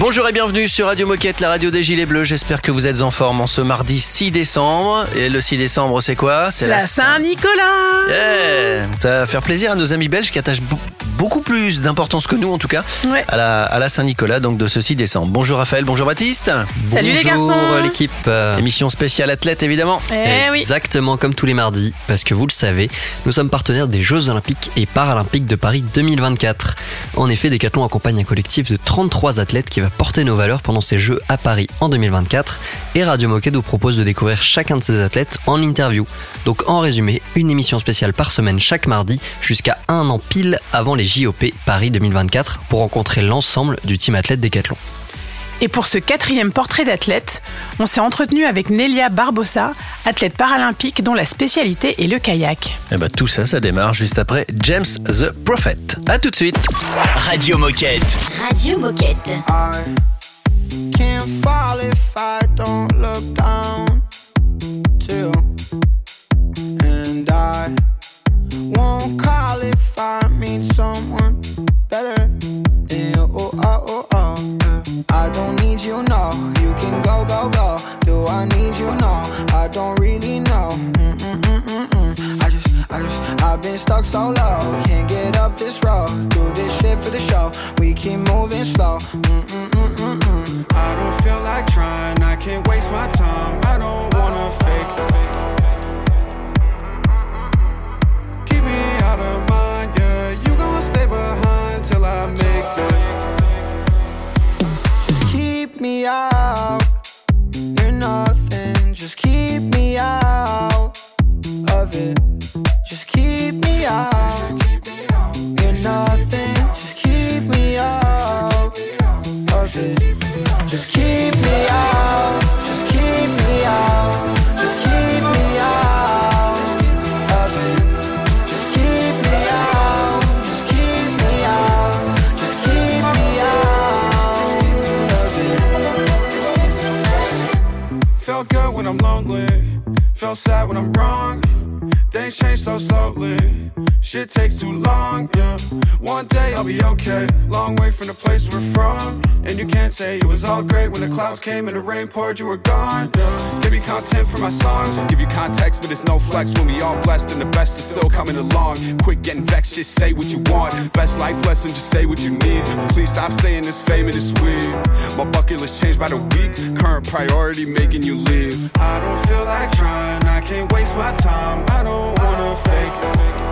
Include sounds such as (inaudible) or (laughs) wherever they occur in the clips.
Bonjour et bienvenue sur Radio Moquette, la radio des Gilets Bleus. J'espère que vous êtes en forme en ce mardi 6 décembre. Et le 6 décembre, c'est quoi? C'est La Saint-Nicolas Yeah Ça va faire plaisir à nos amis belges qui attachent bou- beaucoup plus d'importance que nous, en tout cas, Ouais. à la, à la Saint-Nicolas, donc de ce 6 décembre. Bonjour Raphaël, bonjour Baptiste. Salut les Bonjour garçons. l'équipe. Euh, Émission spéciale athlète, évidemment. Eh oui Exactement comme tous les mardis, parce que vous le savez, nous sommes partenaires des Jeux Olympiques et Paralympiques de Paris 2024. En effet, Decathlon accompagne un collectif de 33 athlètes qui va porter nos valeurs pendant ces Jeux à Paris en 2024. Et Radio Moquette vous propose de découvrir chacun de ces athlètes en interview. Donc en résumé, une émission spéciale par semaine chaque mardi jusqu'à un an pile avant les JOP Paris 2024 pour rencontrer l'ensemble du team athlète Decathlon. Et pour ce quatrième portrait d'athlète, on s'est entretenu avec Nelia Barbosa, athlète paralympique dont la spécialité est le kayak. Et bah, tout ça, ça démarre juste après James the Prophet. À tout de suite. Radio Moquette. Radio Moquette. I won't call if I meet someone better than. Oh, oh, oh, oh. I don't need you, no. You can go, go, go. Do I need you? No. I don't really know. Mm-mm-mm-mm-mm. I just, I just, I've been stuck so low. Can't get up this road. Do this shit for the show. We keep moving slow. Mm-mm-mm-mm-mm. Rain poured, you were gone. Give me content for my songs. Give you context, but it's no flex when we all blessed and the best is still coming along. Quit getting vexed, just say what you want. Best life lesson, just say what you need. Please stop saying this fame and it's weird. My bucket list changed by the week. Current priority making you leave. I don't feel like trying. I can't waste my time. I don't wanna fake.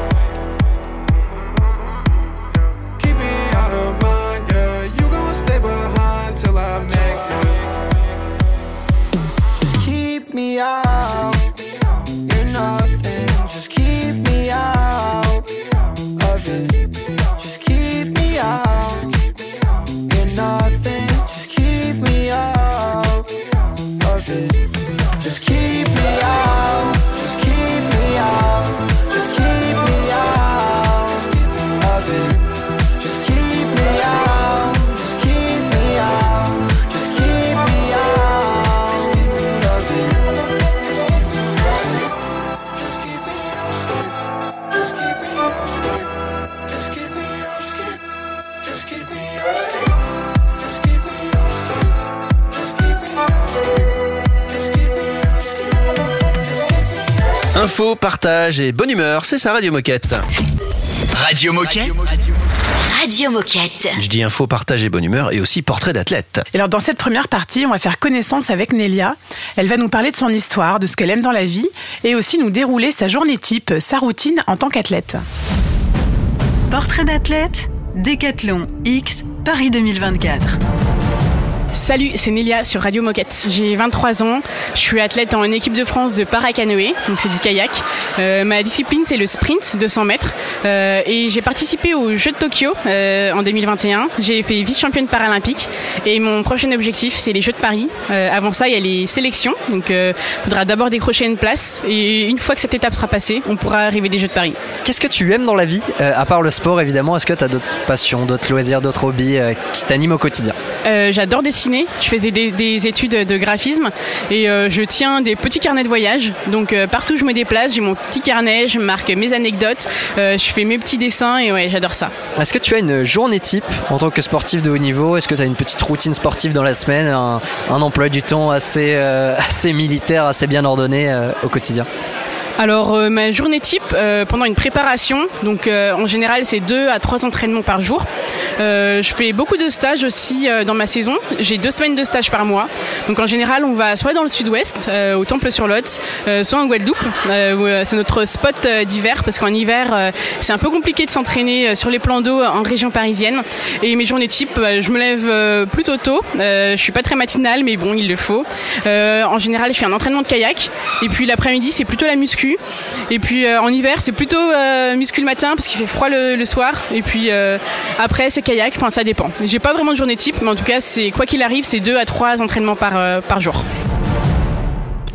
Partage et bonne humeur, c'est ça Radio Moquette. Radio Moquette. Radio Moquette. Je dis info, partage et bonne humeur et aussi portrait d'athlète. Et alors dans cette première partie, on va faire connaissance avec Nelia. Elle va nous parler de son histoire, de ce qu'elle aime dans la vie et aussi nous dérouler sa journée type, sa routine en tant qu'athlète. Portrait d'athlète, Décathlon X, Paris 2024. Salut, c'est Nélia sur Radio Moquette. J'ai 23 ans, je suis athlète en équipe de France de paracanoë, donc c'est du kayak. Euh, ma discipline c'est le sprint de 100 mètres euh, et j'ai participé aux Jeux de Tokyo euh, en 2021. J'ai fait vice-championne paralympique et mon prochain objectif c'est les Jeux de Paris. Euh, avant ça il y a les sélections, donc il faudra d'abord décrocher une place et une fois que cette étape sera passée, on pourra arriver des Jeux de Paris. Qu'est-ce que tu aimes dans la vie, à part le sport évidemment? Est-ce que tu as d'autres passions, d'autres loisirs, d'autres hobbies qui t'animent au quotidien? J'adore dessiner. Je faisais des, des études de graphisme et euh, je tiens des petits carnets de voyage. Donc euh, partout où je me déplace, j'ai mon petit carnet, je marque mes anecdotes, euh, je fais mes petits dessins et ouais, j'adore ça. Est-ce que tu as une journée type en tant que sportif de haut niveau? Est-ce que tu as une petite routine sportive dans la semaine, un, emploi du temps (laughs) assez, militaire, assez bien ordonné au quotidien? Alors euh, ma journée type euh, pendant une préparation, donc euh, en général c'est deux à trois entraînements par jour. Euh, je fais beaucoup de stages aussi euh, dans ma saison. J'ai deux semaines de stage par mois. Donc en général on va soit dans le sud-ouest, au Temple-sur-Lot, euh, soit en Guadeloupe. c'est notre spot d'hiver parce qu'en hiver c'est un peu compliqué de s'entraîner sur les plans d'eau en région parisienne. Et mes journées type, euh, je me lève plutôt tôt. Je suis pas très matinale mais bon il le faut. En général je fais un entraînement de kayak et puis l'après-midi c'est plutôt la muscu. Et puis euh, en hiver, c'est plutôt euh, muscu le matin parce qu'il fait froid le, le soir. Et puis euh, après, c'est kayak. Enfin, ça dépend. J'ai pas vraiment de journée type, mais en tout cas, c'est quoi qu'il arrive, c'est deux à trois entraînements par, euh, par jour.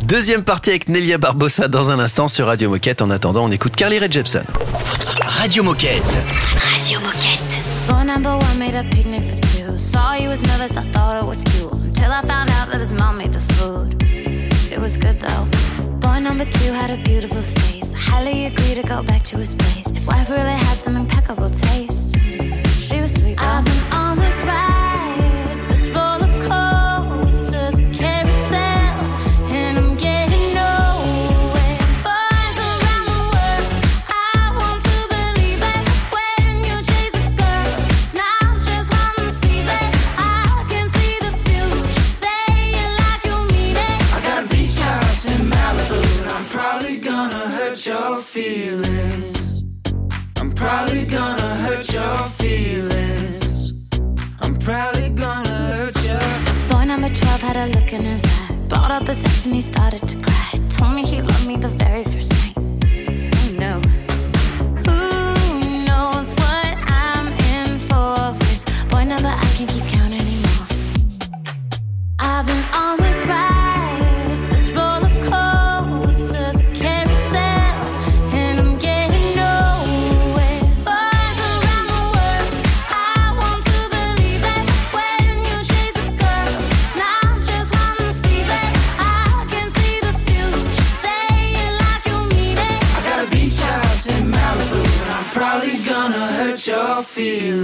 Deuxième partie avec Nelia Barbosa dans un instant sur Radio Moquette. En attendant, on écoute Carly Rae Jepsen. Radio Moquette. Radio Moquette. Phone number one made a picnic for two. Saw you was nervous, I thought it was. Until I found out that his mom made the food. It was good though. Boy number two had a beautiful face. Highly agree to go back to his place. His wife really had some impeccable taste. Probably gonna hurt your feelings. I'm probably gonna hurt you. Boy number 12 had a look in his eye. Brought up his ex and he started to cry. Told me he loved me the very first night. Oh no. Who knows what I'm in for boy number I can't keep count anymore. I've been on this ride, feel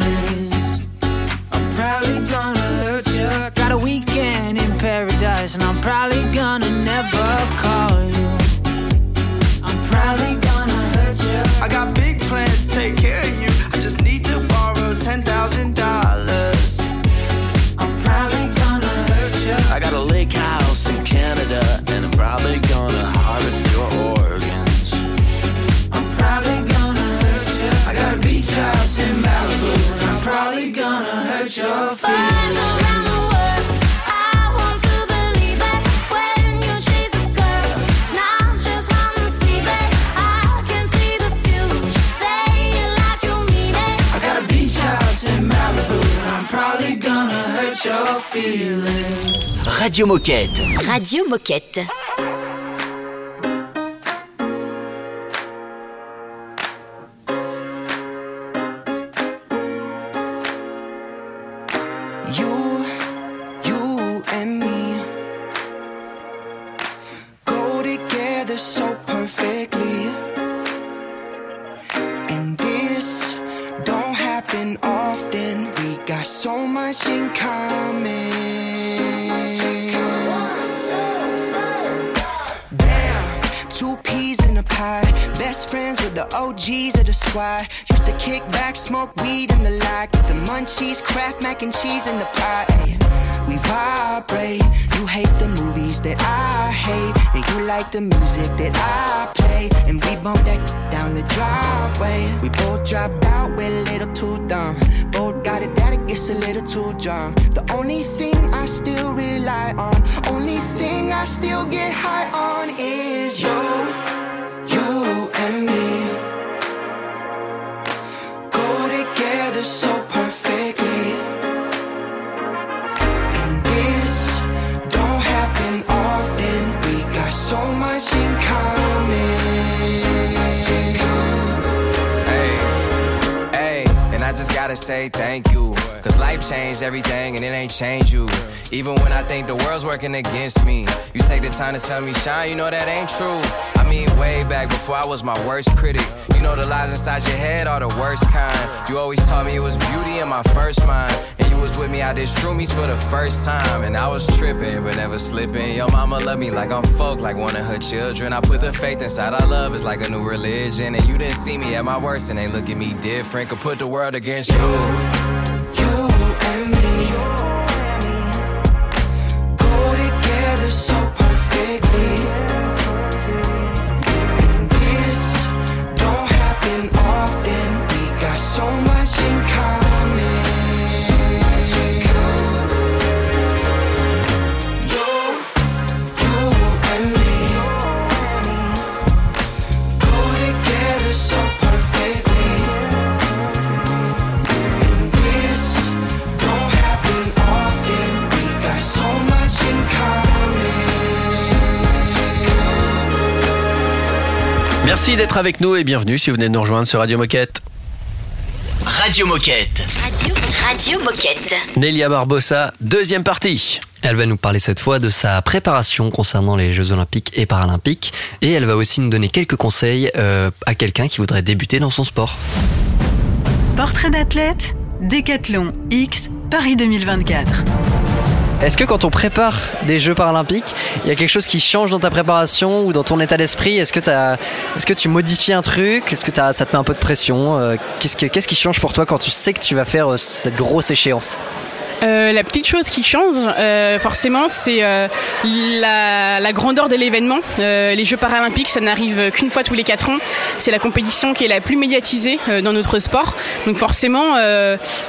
Radio Moquette. Movies that I hate. And you like the music that I play. And we bump that down the driveway. We both dropped out, we're a little too dumb. Both got it that it gets a little too drunk. The only thing I still rely on, only thing I still get high on is you, you and me. Go together so say thank you. Cause life changed everything and it ain't changed you. Even when I think the world's working against me, you take the time to tell me, Shine, you know that ain't true. I mean, way back before I was my worst critic. You know the lies inside your head are the worst kind. You always taught me it was beauty in my first mind. And you was with me out this shroomies for the first time. And I was tripping, but never slipping. Your mama love me like I'm folk, like one of her children. I put the faith inside our love, it's like a new religion. And you didn't see me at my worst, and they look at me different. Could put the world against you. Merci d'être avec nous et bienvenue si vous venez de nous rejoindre sur Radio Moquette. Radio Moquette. Radio, Radio Moquette. Nelia Barbosa, deuxième partie. Elle va nous parler cette fois de sa préparation concernant les Jeux Olympiques et Paralympiques et elle va aussi nous donner quelques conseils euh, à quelqu'un qui voudrait débuter dans son sport. Portrait d'athlète, Décathlon X, Paris 2024. Est-ce que quand on prépare des Jeux paralympiques, il y a quelque chose qui change dans ta préparation ou dans ton état d'esprit? Est-ce que, tu modifies un truc? Est-ce que ça te met un peu de pression? Euh, qu'est-ce, que- qu'est-ce qui change pour toi quand tu sais que tu vas faire euh, cette grosse échéance? Euh, la petite chose qui change, euh, forcément, c'est euh, la, grandeur de l'événement. Les Jeux paralympiques, ça n'arrive qu'une fois tous les quatre ans. C'est la compétition qui est la plus médiatisée dans notre sport. Donc forcément,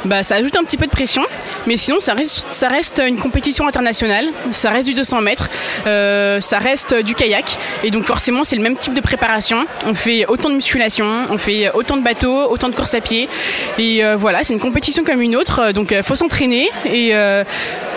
bah, ça ajoute un petit peu de pression. Mais sinon, ça reste, ça reste une compétition internationale. Ça reste du 200 mètres. ça reste du kayak. Et donc forcément, c'est le même type de préparation. On fait autant de musculation, on fait autant de bateaux, autant de courses à pied. Et voilà, c'est une compétition comme une autre. Donc faut s'entraîner (laughs) et euh,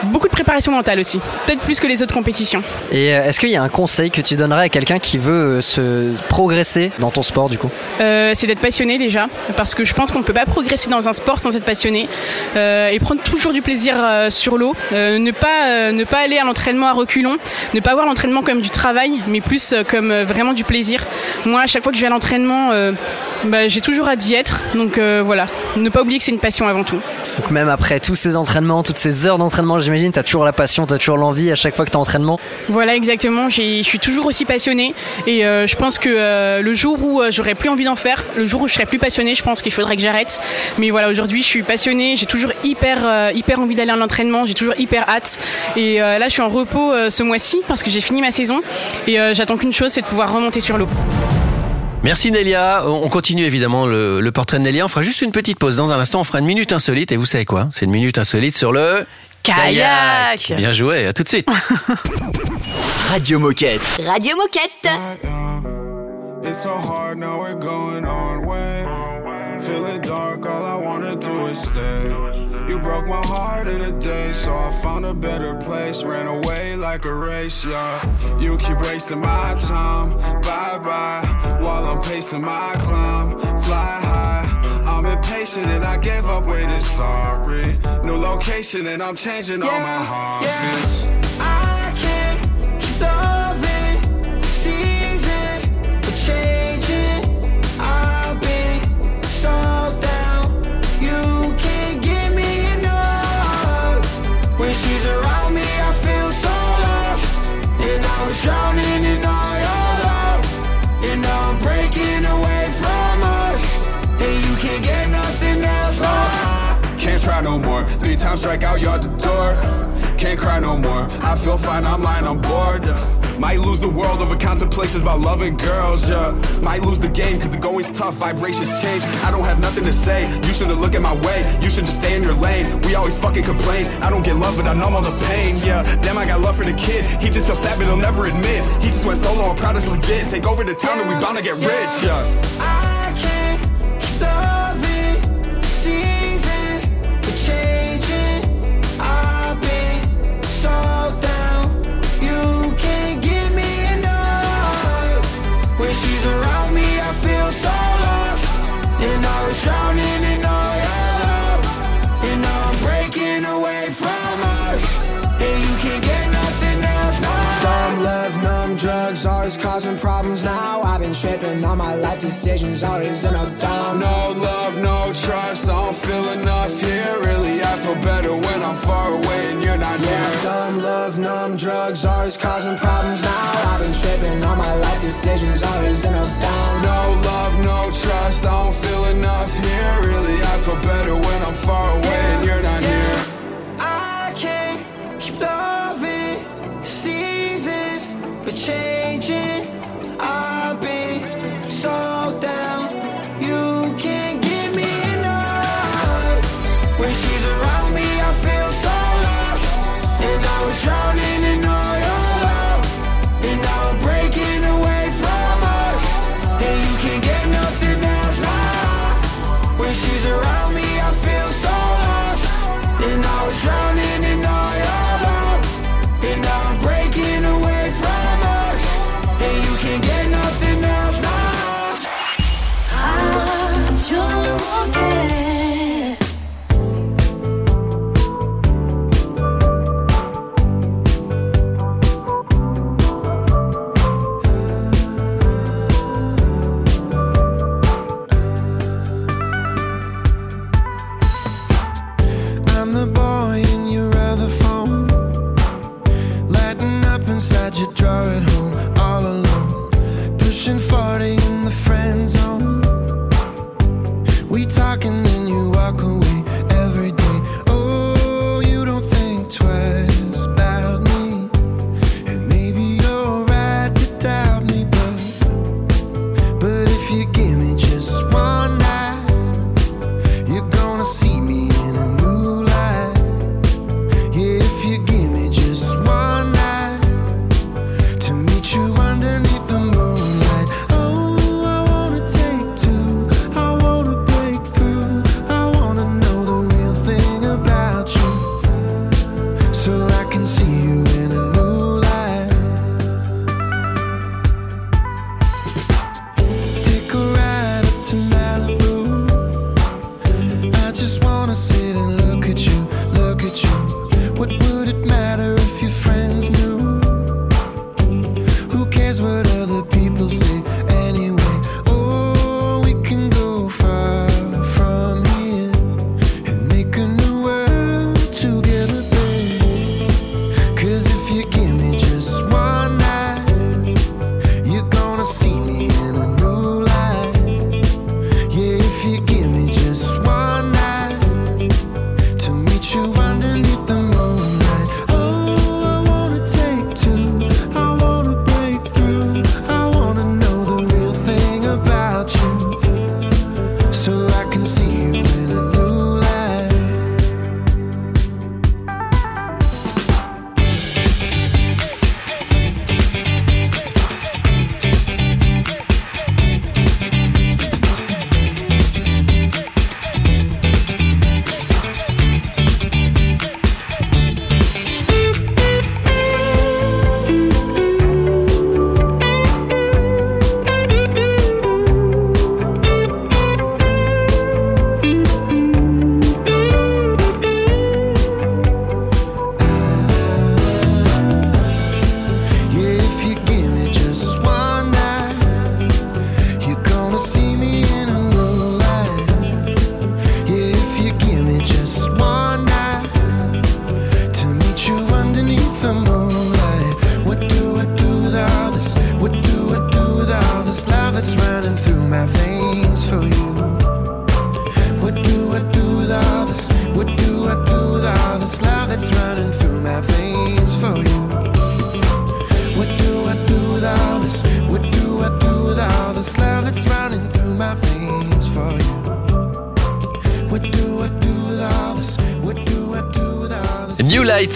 beaucoup de préparation mentale aussi. Peut-être plus que les autres compétitions. Et euh, est-ce qu'il y a un conseil que tu donnerais à quelqu'un qui veut euh, se progresser dans ton sport du coup? Euh, c'est d'être passionné déjà, parce que je pense qu'on ne peut pas progresser dans un sport sans être passionné euh, et prendre toujours du plaisir euh, sur l'eau. Ne pas ne pas aller à l'entraînement à reculons, ne pas voir l'entraînement comme du travail, mais plus comme vraiment du plaisir. Moi, à chaque fois que je vais à l'entraînement, bah, j'ai toujours hâte d'y être. Donc voilà, ne pas oublier que c'est une passion avant tout. Donc même après tous ces entraînements, toutes ces heures d'entraînement, j'imagine, t'as toujours la passion, t'as toujours l'envie à chaque fois que t'es en entraînement. Voilà exactement, je suis toujours aussi passionnée et euh, je pense que euh, le jour où euh, j'aurai plus envie d'en faire, le jour où je serai plus passionnée, je pense qu'il faudrait que j'arrête. Mais voilà, aujourd'hui je suis passionnée, j'ai toujours hyper euh, hyper envie d'aller à l'entraînement, j'ai toujours hyper hâte. Et là je suis en repos ce mois-ci parce que j'ai fini ma saison et j'attends qu'une chose, c'est de pouvoir remonter sur l'eau. Merci Nelia. On continue évidemment le, le portrait de Nelia. On fera juste une petite pause. Dans un instant, on fera une minute insolite. Et vous savez quoi? C'est une minute insolite sur le Kayak. Bien joué. À tout de suite. (laughs) Radio Moquette. Radio Moquette. It's so hard now we're going on way. Feeling dark, all I wanna do is stay. You broke my heart in a day, so I found a better place. Ran away like a race, yeah. You keep wasting my time, bye bye. While I'm pacing my climb, fly high. I'm impatient and I gave up waiting, sorry. New location and I'm changing all my heartbeats. I strike out, out the door. Can't cry no more. I feel fine, I'm lying, I'm bored. Might lose the world over contemplations about loving girls, yeah. Might lose the game cause the going's tough, vibrations change. I don't have nothing to say, you shouldn't look at my way. You should just stay in your lane. We always fucking complain. I don't get love, but I numb all the pain, yeah. Damn, I got love for the kid. He just feels sad, but he'll never admit. He just went solo, I'm proud it's legit. Take over the town and we bound to get rich, yeah. I can't love drowning in all your love. And now I'm breaking away from us. And you can't get nothing else now. Dumb love, numb drugs, always causing problems now. I've been tripping on my life decisions, always end up down. No love, no trust, I don't feel enough here. Really, I feel better when I'm far away and you're not Yeah, near. dumb love, numb drugs, always causing problems now. I've been tripping on my life decisions, always end up down. Trust, I don't feel enough here. Really, I feel better when I'm far away and you're not near. I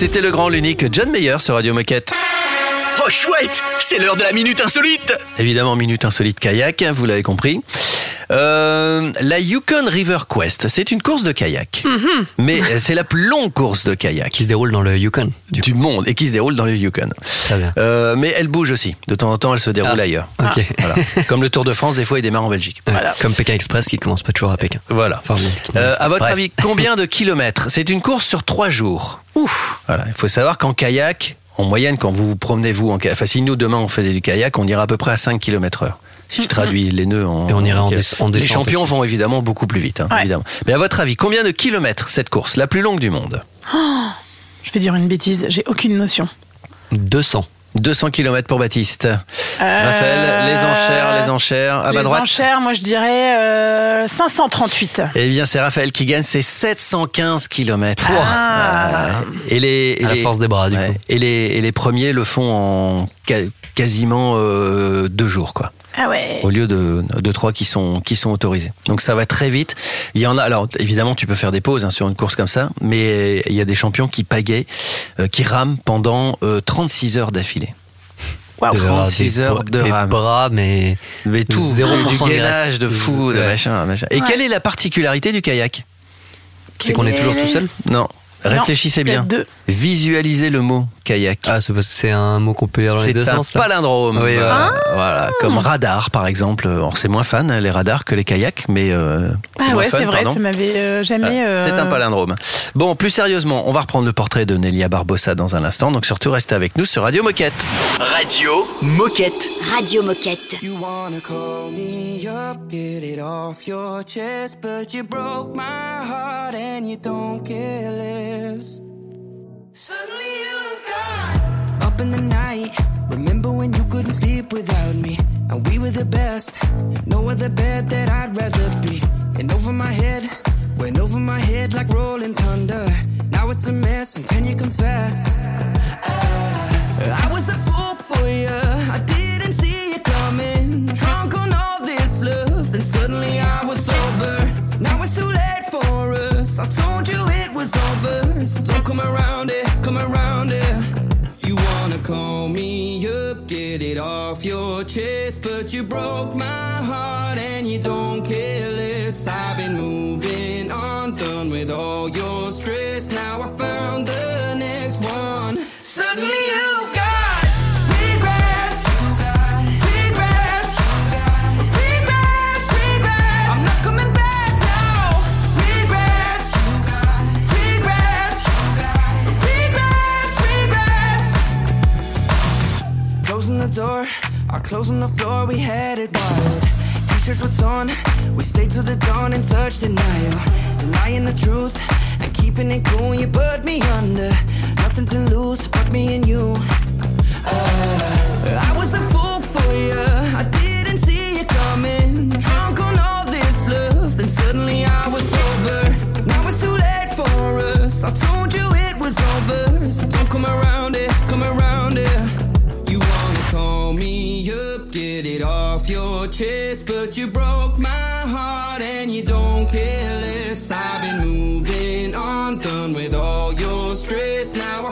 c'était le grand, l'unique John Mayer sur Radio Moquette. Oh chouette, c'est l'heure de la minute insolite. Évidemment, minute insolite kayak, vous l'avez compris. Euh, la Yukon River Quest, c'est une course de kayak. Mais c'est la plus longue course de kayak. Qui se déroule dans le Yukon. Du monde et qui se déroule dans le Yukon. Très bien. Euh, mais elle bouge aussi. De temps en temps, elle se déroule Ah, ailleurs. ok. Voilà. (laughs) Comme le Tour de France, des fois, il démarre en Belgique. Ouais, Comme Pékin Express qui commence pas toujours à Pékin. Voilà. Enfin, bon, qui- Euh, à votre Bref. avis, combien de kilomètres? C'est une course sur trois jours. Ouf. Voilà. Il faut savoir qu'en kayak, en moyenne, quand vous vous promenez vous en kayak, enfin si nous demain on faisait du kayak, on ira à peu près à 5 km heure. Si je traduis les nœuds en. Et on irait en des- en Les champions aussi. vont évidemment beaucoup plus vite, hein, Ouais. évidemment. Mais à votre avis, combien de kilomètres cette course, la plus longue du monde Oh, je vais dire une bêtise, j'ai aucune notion. 200. 200 km pour Baptiste. Euh, Raphaël, les enchères, les enchères. À ma les droite. enchères, moi je dirais euh, 538. Eh bien, c'est Raphaël qui gagne, c'est 715 km. Ah. Et les, et À la les- force des bras, du ouais. coup. Et les, et les premiers le font en quasiment euh, deux jours, quoi. Ah ouais. Au lieu de, de trois qui sont, qui sont autorisés. Donc ça va très vite. Il y en a, alors évidemment, tu peux faire des pauses hein, sur une course comme ça, mais il y a des champions qui pagaient, euh, qui rament pendant euh, 36 heures d'affilée. Bras, 36 des heures de des rame. bras, mais Mais tout, 0% du de gainage de fou, de Ouais. machin, machin. Et Ouais. quelle est la particularité du kayak? C'est qu'on est toujours tout seul? Non, réfléchissez bien. deux. Visualisez le mot kayak. Ah, c'est parce que c'est un mot qu'on peut lire dans les C'est deux un sens. là. palindrome. Oui, voilà. voilà. Voilà, comme radar par exemple. Alors c'est moins fan les radars que les kayaks, mais euh, c'est Ah ouais, c'est vrai, pardon. ça m'avait euh, jamais. Euh, C'est un palindrome. Bon, plus sérieusement, on va reprendre le portrait de Nelia Barbosa dans un instant, donc surtout restez avec nous sur Radio Moquette. Radio Moquette. Radio Moquette. You wanna call me up, get it off your chest, but you broke my heart and you don't care less. Suddenly you've gone up in the night. Remember when you couldn't sleep without me, and we were the best. No other bed that I'd rather be. And over my head, went over my head like rolling thunder. Now it's a mess, and can you confess? I was a fool for you. I didn't see you coming. Drunk on all this love, then suddenly I was sober. Now it's too late for us. I told you it was over. So don't come around it, come around. You wanna call me up, get it off your chest, but you broke my heart and you don't care less. I've been moving on, done with all your stress. Now I found the next one. Suddenly you've Door, or closing the floor, we had it wild. T-shirts what's on, we stayed till the dawn and touched denial. Denying the truth and keeping it cool, you put me under. Nothing to lose but me and you. Uh, I was a fool for you, I didn't see you coming. Drunk on all this love, then suddenly I was sober. Now it's too late for us. I told you it was over, so don't come around it, come around it. Get it off your chest, but you broke my heart and you don't care less. I've been moving on, done with all your stress. Now I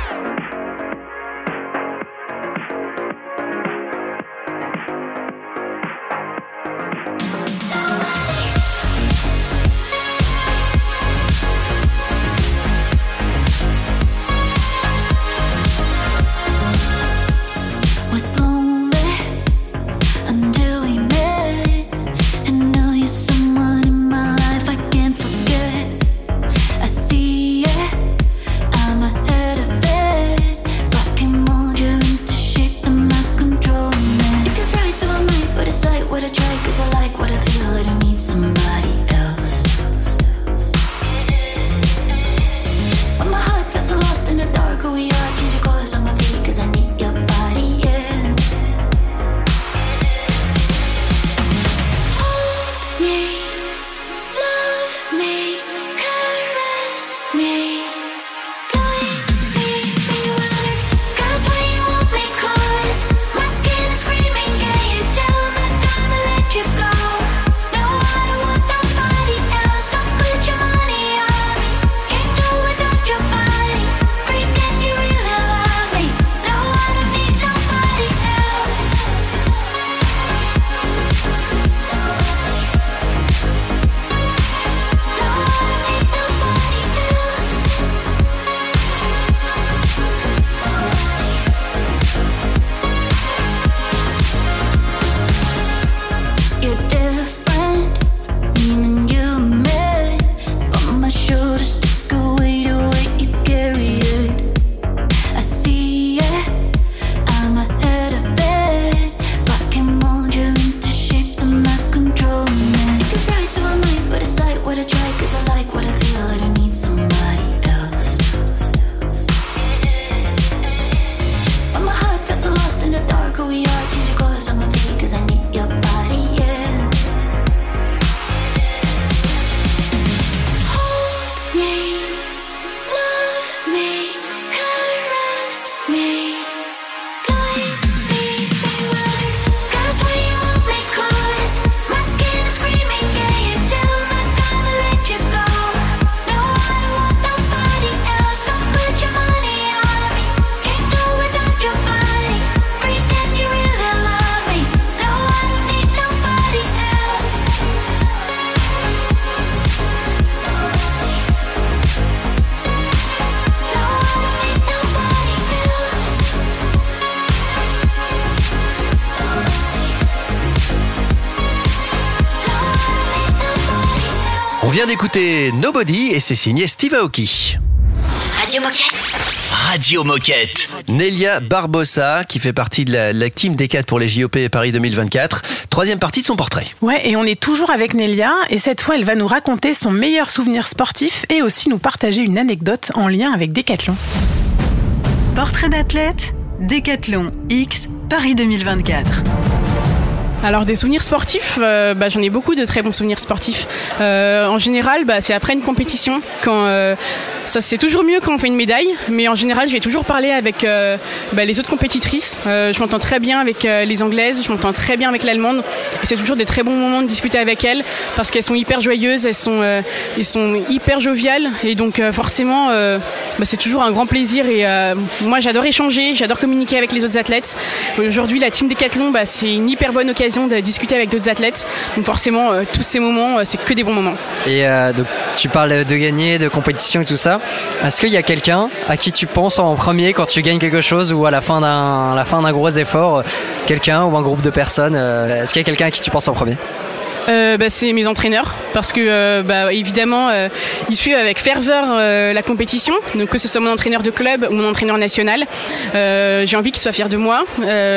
Vient d'écouter Nobody et c'est signé Steve Aoki. Radio Moquette. Radio Moquette. Nelia Barbosa, qui fait partie de la, la team D4 pour les JOP Paris 2024. Troisième partie de son portrait. Ouais, et on est toujours avec Nelia, et cette fois, elle va nous raconter son meilleur souvenir sportif et aussi nous partager une anecdote en lien avec Decathlon. Portrait d'athlète, Décathlon X, Paris 2024. Alors des souvenirs sportifs, euh, bah, j'en ai beaucoup de très bons souvenirs sportifs. Euh, en général, bah, c'est après une compétition. Quand euh, ça, c'est toujours mieux quand on fait une médaille, mais en général, je vais toujours parler avec euh, bah, les autres compétitrices. Je m'entends très bien avec les anglaises, je m'entends très bien avec l'allemande. Et c'est toujours des très bons moments de discuter avec elles parce qu'elles sont hyper joyeuses, elles sont, elles sont hyper joviales et donc forcément, c'est toujours un grand plaisir. Et moi, j'adore échanger, j'adore communiquer avec les autres athlètes. Aujourd'hui, la team Décathlon, bah, c'est une hyper bonne occasion de discuter avec d'autres athlètes. Donc forcément, euh, tous ces moments, euh, c'est que des bons moments. Et euh, donc, tu parles de gagner, de compétition et tout ça. Est-ce qu'il y a quelqu'un à qui tu penses en premier quand tu gagnes quelque chose ou à la fin d'un, la fin d'un gros effort, quelqu'un ou un groupe de personnes Est-ce qu'il y a quelqu'un à qui tu penses en premier? Euh, bah, c'est mes entraîneurs parce que euh, bah, évidemment euh, ils suivent avec ferveur la compétition. Donc que ce soit mon entraîneur de club ou mon entraîneur national j'ai envie qu'ils soient fiers de moi.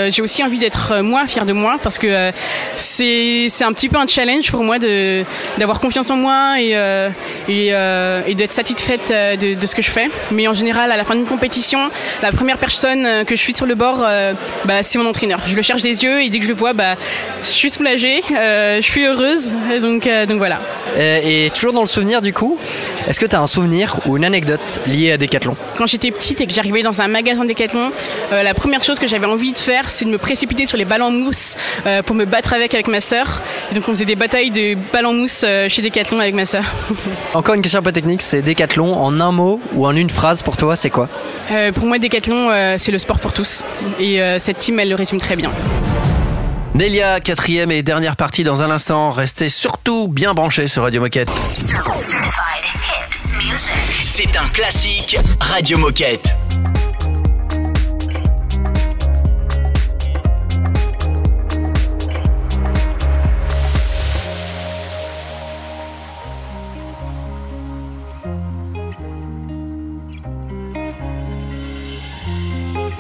J'ai aussi envie d'être moi fier de moi parce que c'est c'est un petit peu un challenge pour moi d'avoir confiance en moi et et, d'être satisfaite de, ce que je fais. Mais en général à la fin d'une compétition la première personne que je suis sur le bord bah, c'est mon entraîneur. Je le cherche des yeux et dès que je le vois bah je suis soulagée. Je suis Et donc euh, donc voilà et, et toujours dans le souvenir du coup, est-ce que tu as un souvenir ou une anecdote liée à Décathlon quand j'étais petite et que j'arrivais dans un magasin Decathlon, euh, la première chose que j'avais envie de faire, c'est de me précipiter sur les balles en mousse euh, pour me battre avec avec ma sœur. Et donc on faisait des batailles de balles en mousse euh, chez Decathlon avec ma sœur. (laughs) Encore une question un peu technique, c'est Décathlon en un mot ou en une phrase pour toi, c'est quoi? Euh, pour moi, Decathlon, euh, c'est le sport pour tous. Et euh, cette team, elle le résume très bien. Nelia, quatrième et dernière partie dans un instant. Restez surtout bien branchés sur Radio Moquette. C'est un classique Radio Moquette.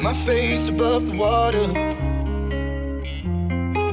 My face above the water.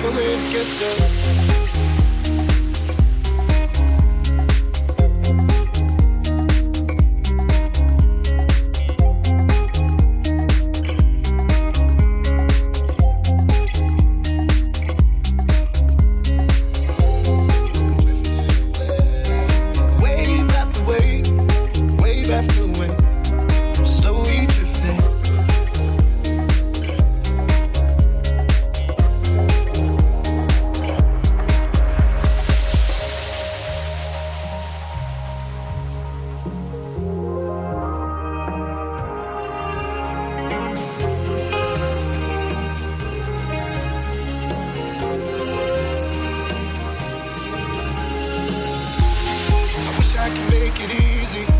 Pull in, get stuck. Easy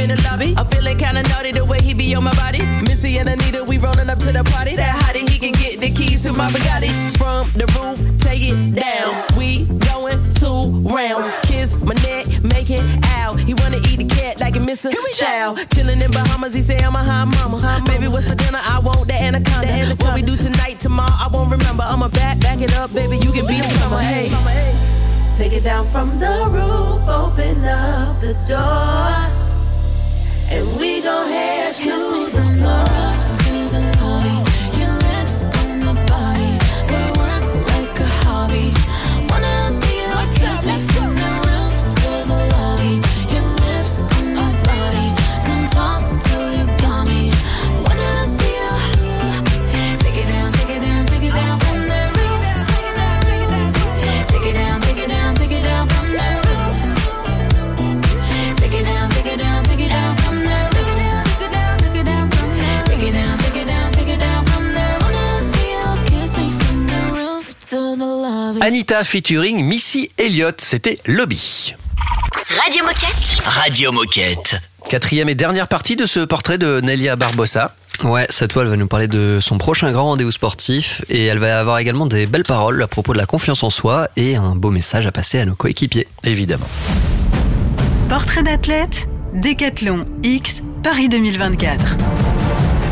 in the lobby. I'm feeling kinda naughty the way he be on my body. Missy and Anita, we rolling up to the party. That hottie, he can get the keys to my Bugatti. From the roof, take it down. We going two rounds. Kiss my neck, make it out. He wanna eat the cat like a missing child. Chilling in Bahamas, he say I'm a high mama. High Baby, what's for dinner? I want the anaconda. What we do tonight, tomorrow, I won't remember. I'ma back, back it up, baby. You can be the plumber. Hey. Take it down from the roof, open up the door, and we gon' to Kiss me from the roof Anita featuring Missy Elliott. C'était Lobby. Radio Moquette. Radio Moquette. Quatrième et dernière partie de ce portrait de Nelia Barbosa. Ouais, cette fois, elle va nous parler de son prochain grand rendez-vous sportif et elle va avoir également des belles paroles à propos de la confiance en soi et un beau message à passer à nos coéquipiers. Évidemment. Portrait d'athlète, Décathlon X, Paris 2024.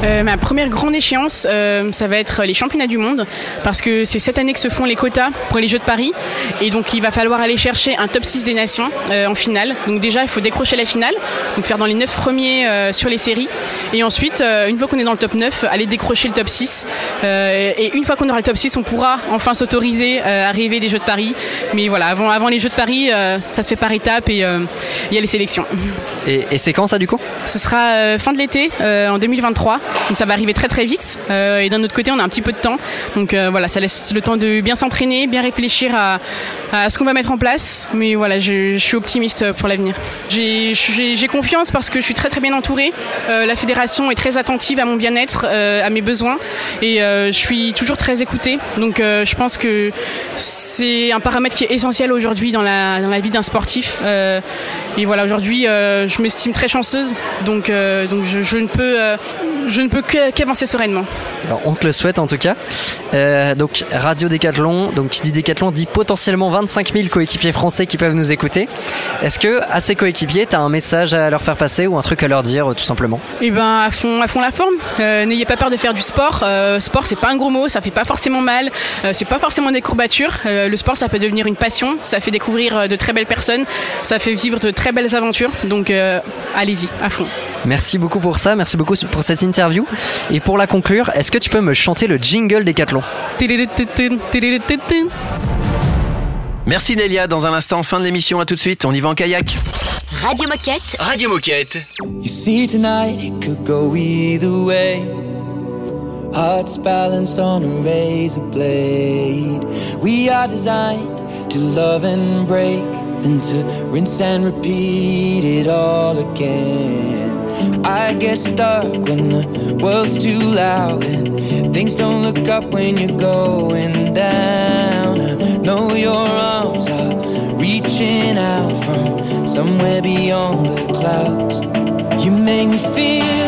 Euh, ma première grande échéance, euh, ça va être les championnats du monde, parce que c'est cette année que se font les quotas pour les Jeux de Paris, et donc il va falloir aller chercher un top 6 des nations euh, en finale. Donc déjà, il faut décrocher la finale, donc faire dans les 9 premiers sur les séries, et ensuite, une fois qu'on est dans le top 9, aller décrocher le top 6. Euh, et une fois qu'on aura le top 6, on pourra enfin s'autoriser à arriver des Jeux de Paris. Mais voilà, avant, avant les Jeux de Paris, ça se fait par étapes et il y a les sélections. Et, et c'est quand ça du coup? Ce sera fin de l'été, en 2023. Donc ça va arriver très très vite. Euh, et d'un autre côté, on a un petit peu de temps. Donc euh, voilà, ça laisse le temps de bien s'entraîner, bien réfléchir à, ce qu'on va mettre en place. Mais voilà, je, suis optimiste pour l'avenir. J'ai confiance parce que je suis très très bien entourée. Euh, la fédération est très attentive à mon bien-être, à mes besoins. Et je suis toujours très écoutée. Donc je pense que c'est un paramètre qui est essentiel aujourd'hui dans la, dans la vie d'un sportif. Et voilà, aujourd'hui, je m'estime très chanceuse. Donc, donc je, ne peux, je ne peux qu'avancer sereinement. Alors, on te le souhaite en tout cas. Euh, donc Radio Décathlon, donc qui dit Décathlon dit potentiellement 25 000 coéquipiers français qui peuvent nous écouter. Est-ce que à ces coéquipiers, tu as un message à leur faire passer ou un truc à leur dire tout simplement? Et ben à fond, à fond la forme. Euh, N'ayez pas peur de faire du sport. Euh, sport, c'est pas un gros mot, ça fait pas forcément mal. C'est pas forcément des courbatures. Le sport, ça peut devenir une passion. Ça fait découvrir de très belles personnes. Ça fait vivre de très belles aventures. Donc allez-y, à fond. Merci beaucoup pour ça, merci beaucoup pour cette interview. Et pour la conclure, est-ce que tu peux me chanter le jingle Décathlon Merci Nelia. Dans un instant, fin de l'émission. À tout de suite. On y va en kayak. Radio Moquette. Radio Moquette. You see, tonight it could go either way. Hearts balanced on a razor blade. We are designed to love and break, then to rinse and repeat it all again. I get stuck when the world's too loud and things don't look up when you're going down. I know your arms are reaching out from somewhere beyond the clouds. You make me feel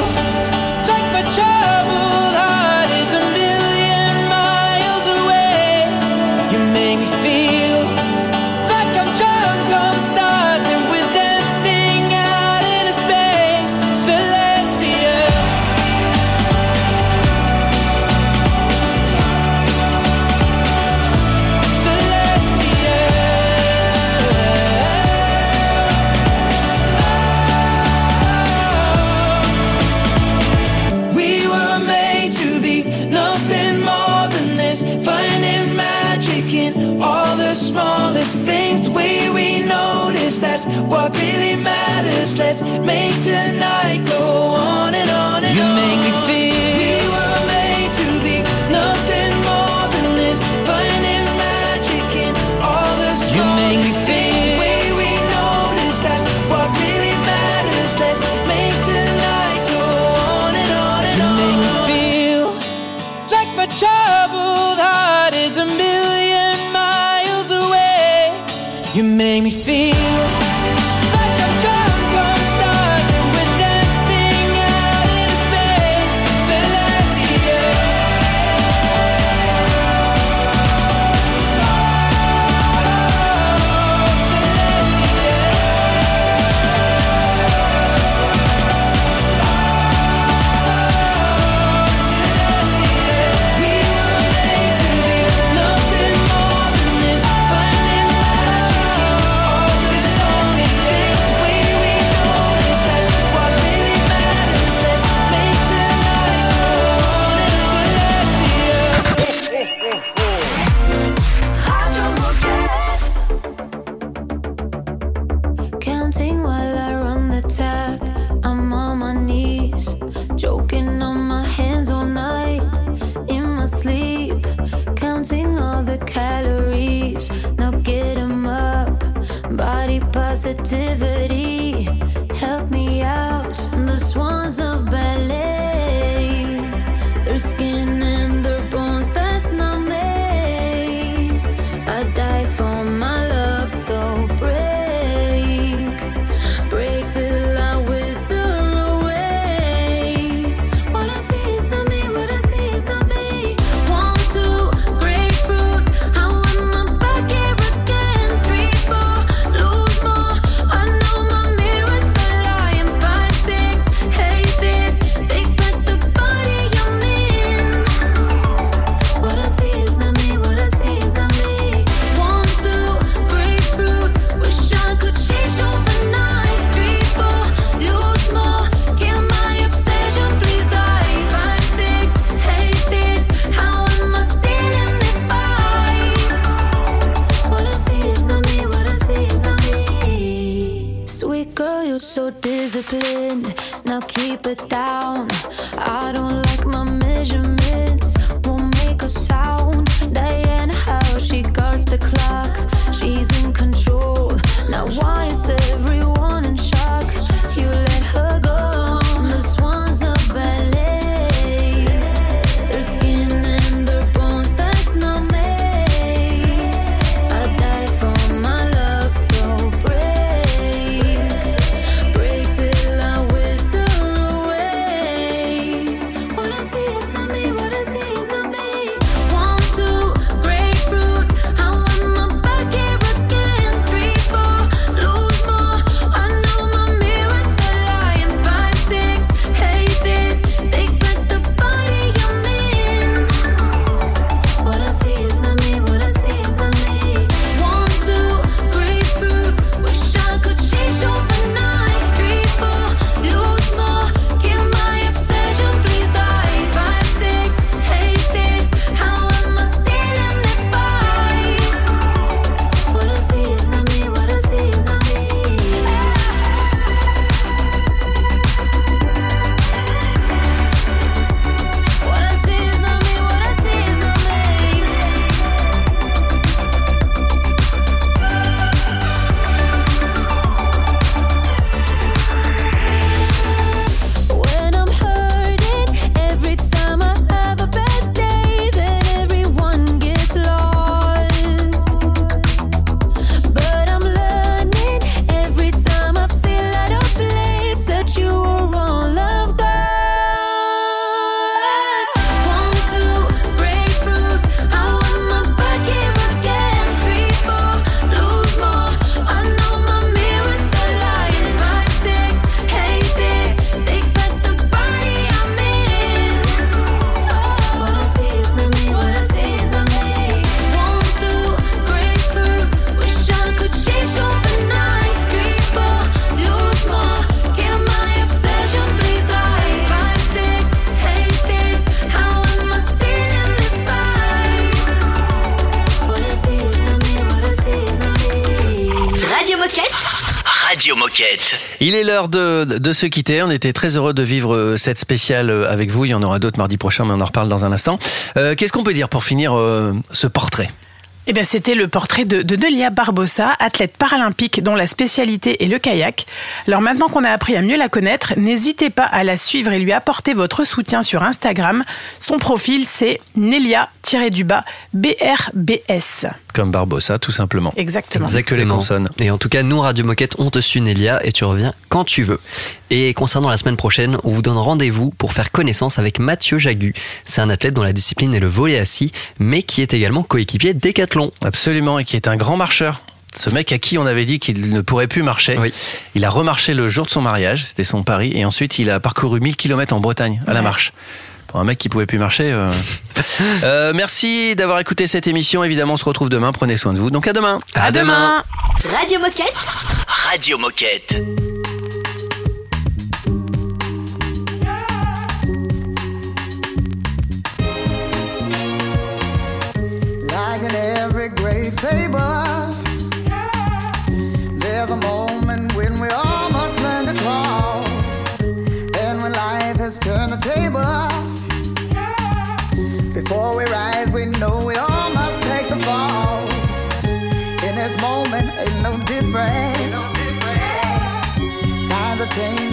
Let's make tonight l'heure de, de se quitter. On était très heureux de vivre euh, cette spéciale euh, avec vous. Il y en aura d'autres mardi prochain, mais on en reparle dans un instant. Euh, Qu'est-ce qu'on peut dire pour finir ce portrait? Eh bien, c'était le portrait de, de Delia Barbosa, athlète paralympique dont la spécialité est le kayak. Alors maintenant qu'on a appris à mieux la connaître, n'hésitez pas à la suivre et lui apporter votre soutien sur Instagram. Son profil, c'est Nelia-du-bas BRBS. Comme Barbossa, tout simplement. Exactement. Que les consonnes. Et en tout cas, nous, Radio Moquette, on te suit, Nélia, et tu reviens quand tu veux. Et concernant la semaine prochaine, on vous donne rendez-vous pour faire connaissance avec Mathieu Jagu. C'est un athlète dont la discipline est le volet assis, mais qui est également coéquipier Décathlon. Absolument, et qui est un grand marcheur. Ce mec à qui on avait dit qu'il ne pourrait plus marcher, il a remarché le jour de son mariage, c'était son pari, et ensuite il a parcouru 1000 km en Bretagne à la marche. Pour un mec qui pouvait plus marcher. euh. (laughs) Euh, merci d'avoir écouté cette émission. Évidemment, on se retrouve demain. Prenez soin de vous. Donc à demain. À, demain. Radio Moquette. Radio Moquette. Like in every great fable, Before we rise, we know we all must take the fall. In this moment, ain't no different. Times are changing.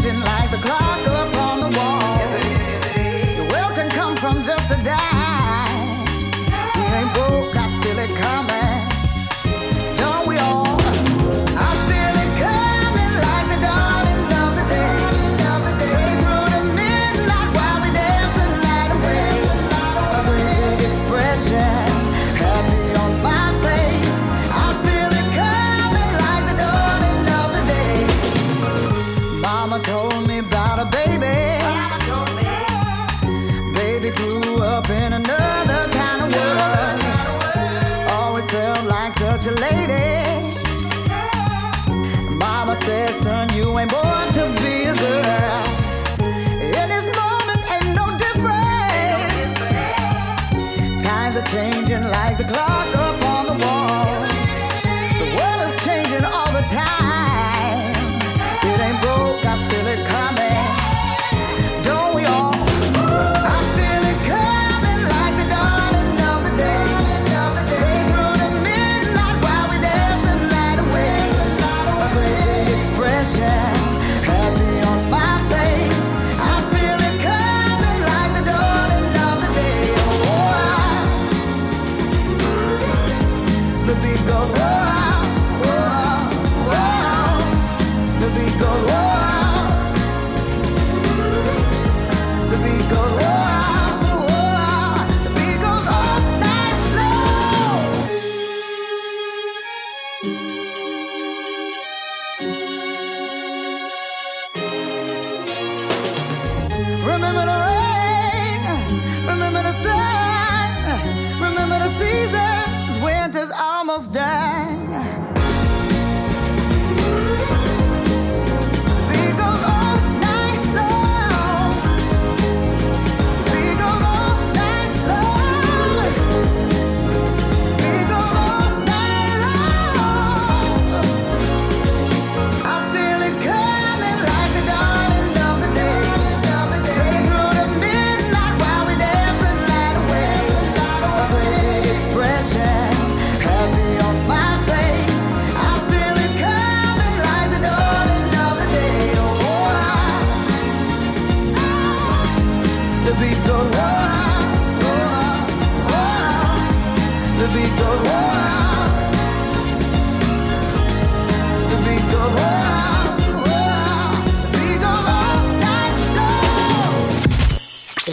the clouds.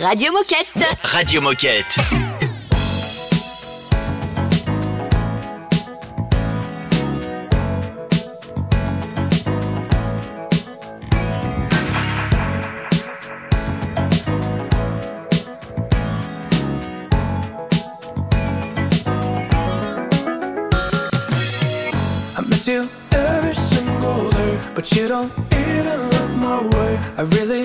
Radio Moquette. Radio Moquette. I miss you every single day, but you don't even look my way. I really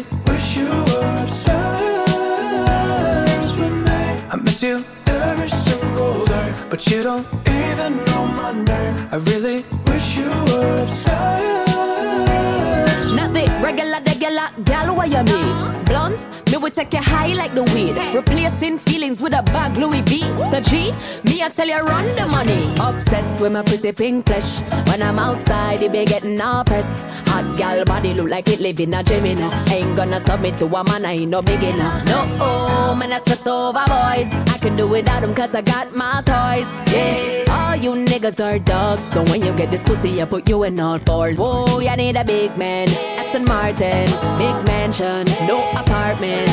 you don't even know my name. I really take you high like the weed. Replacing feelings with a bag Louis V. So G, me I tell you run the money. Obsessed with my pretty pink flesh. When I'm outside, it be getting all pressed. Hot gal body look like it live in a dream. Ain't gonna submit to a man, I ain't no beginner. No, oh, man, I stress over boys. I can do without them cause I got my toys. Yeah, all you niggas are dogs. So when you get this pussy, I put you in all fours. Whoa, you need a big man. Aston Martin, big mansion, no apartment.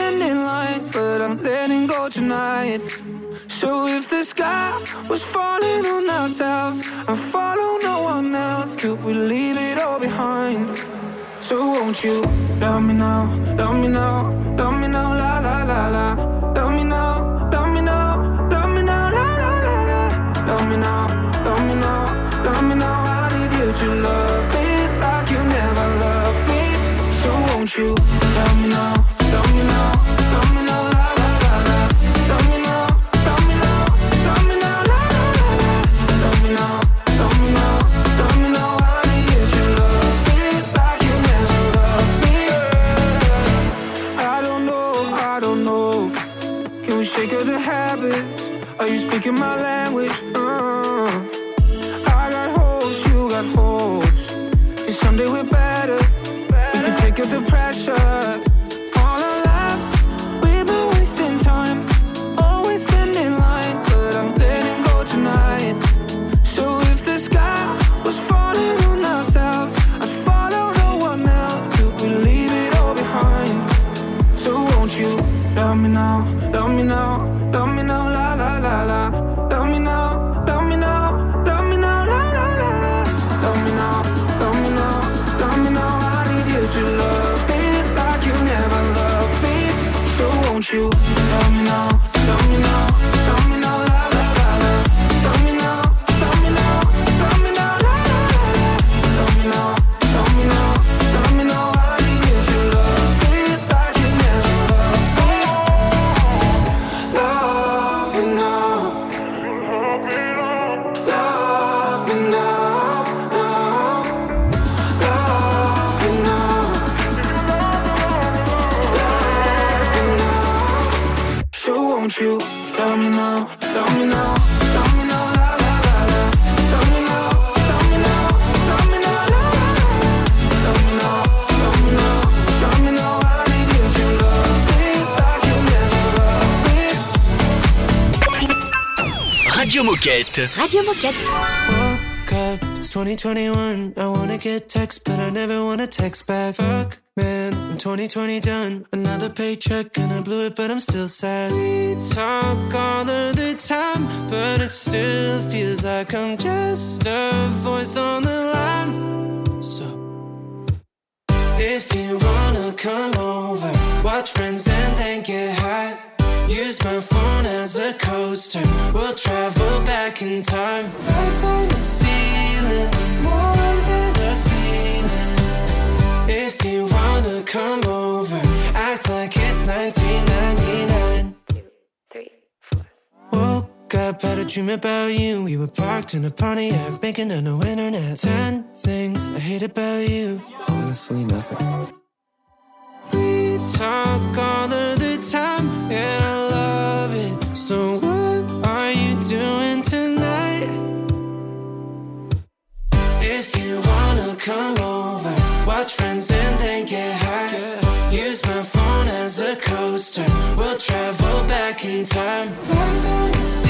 Standing line, but I'm letting go tonight. So if the sky was falling on ourselves and follow no one else, could we leave it all behind? So won't you love me now, love me now, love me now, la la la la. Love me now, love me now, love me now, la la la la. Love me now, love me now, love me now. I need you to love me like you never loved me. So won't you love me now, speaking my language? Uh, I got hopes, you got hopes. Cause someday we're better. We can take up the pressure. Moquette. Radio Moquette. Woke up, it's 2021. I wanna get text, but I never wanna text back. Fuck, man, I'm 2020 done. Another paycheck and I blew it, but I'm still sad. We talk all of the time, but it still feels like I'm just a voice on the line. So, if you wanna come over, watch friends and then get high. Use my phone as a coaster. We'll travel back in time. Lights on the ceiling, more than a feeling. If you wanna come over, act like it's 1999. Two, three, four. Woke up, had a dream about you. We were parked in a Pontiac, making on no internet. Ten things I hate about you. Honestly, nothing. We talk all of the time, and I. So what are you doing tonight? If you wanna come over, watch friends and then get high. Use my phone as a coaster. We'll travel back in time. Lights on the ceiling,